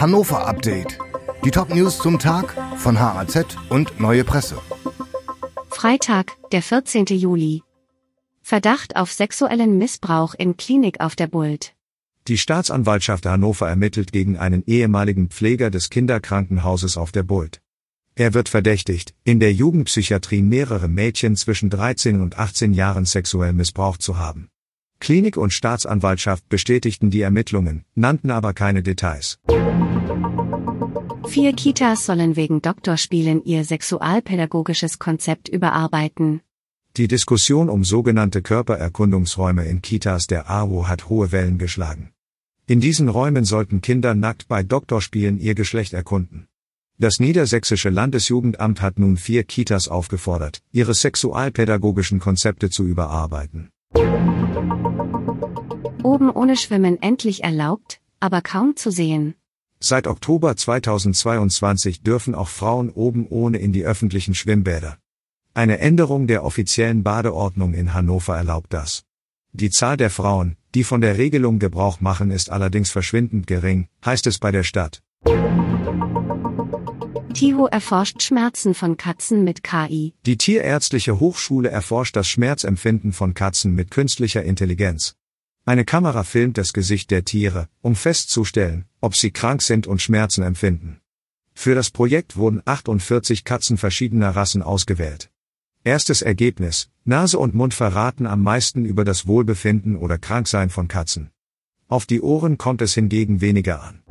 Hannover Update. Die Top-News zum Tag von HAZ und Neue Presse. Freitag, der 14. Juli. Verdacht auf sexuellen Missbrauch in Klinik auf der Bult. Die Staatsanwaltschaft Hannover ermittelt gegen einen ehemaligen Pfleger des Kinderkrankenhauses auf der Bult. Er wird verdächtigt, in der Jugendpsychiatrie mehrere Mädchen zwischen 13 und 18 Jahren sexuell missbraucht zu haben. Klinik und Staatsanwaltschaft bestätigten die Ermittlungen, nannten aber keine Details. Vier Kitas sollen wegen Doktorspielen ihr sexualpädagogisches Konzept überarbeiten. Die Diskussion um sogenannte Körpererkundungsräume in Kitas der AWO hat hohe Wellen geschlagen. In diesen Räumen sollten Kinder nackt bei Doktorspielen ihr Geschlecht erkunden. Das Niedersächsische Landesjugendamt hat nun vier Kitas aufgefordert, ihre sexualpädagogischen Konzepte zu überarbeiten. Oben ohne Schwimmen endlich erlaubt, aber kaum zu sehen. Seit Oktober 2022 dürfen auch Frauen oben ohne in die öffentlichen Schwimmbäder. Eine Änderung der offiziellen Badeordnung in Hannover erlaubt das. Die Zahl der Frauen, die von der Regelung Gebrauch machen, ist allerdings verschwindend gering, heißt es bei der Stadt. Tiho erforscht Schmerzen von Katzen mit KI. Die Tierärztliche Hochschule erforscht das Schmerzempfinden von Katzen mit künstlicher Intelligenz. Eine Kamera filmt das Gesicht der Tiere, um festzustellen, ob sie krank sind und Schmerzen empfinden. Für das Projekt wurden 48 Katzen verschiedener Rassen ausgewählt. Erstes Ergebnis, Nase und Mund verraten am meisten über das Wohlbefinden oder Kranksein von Katzen. Auf die Ohren kommt es hingegen weniger an.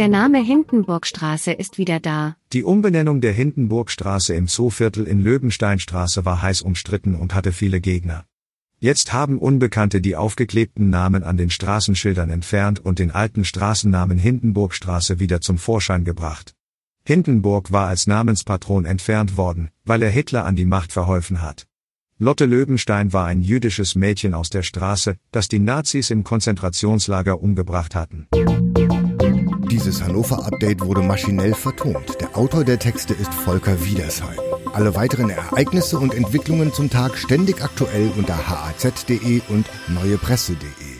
Der Name Hindenburgstraße ist wieder da. Die Umbenennung der Hindenburgstraße im Zooviertel in Löwensteinstraße war heiß umstritten und hatte viele Gegner. Jetzt haben Unbekannte die aufgeklebten Namen an den Straßenschildern entfernt und den alten Straßennamen Hindenburgstraße wieder zum Vorschein gebracht. Hindenburg war als Namenspatron entfernt worden, weil er Hitler an die Macht verholfen hat. Lotte Löwenstein war ein jüdisches Mädchen aus der Straße, das die Nazis im Konzentrationslager umgebracht hatten. Dieses Hannover-Update wurde maschinell vertont. Der Autor der Texte ist Volker Wiedersheim. Alle weiteren Ereignisse und Entwicklungen zum Tag ständig aktuell unter haz.de und neuepresse.de.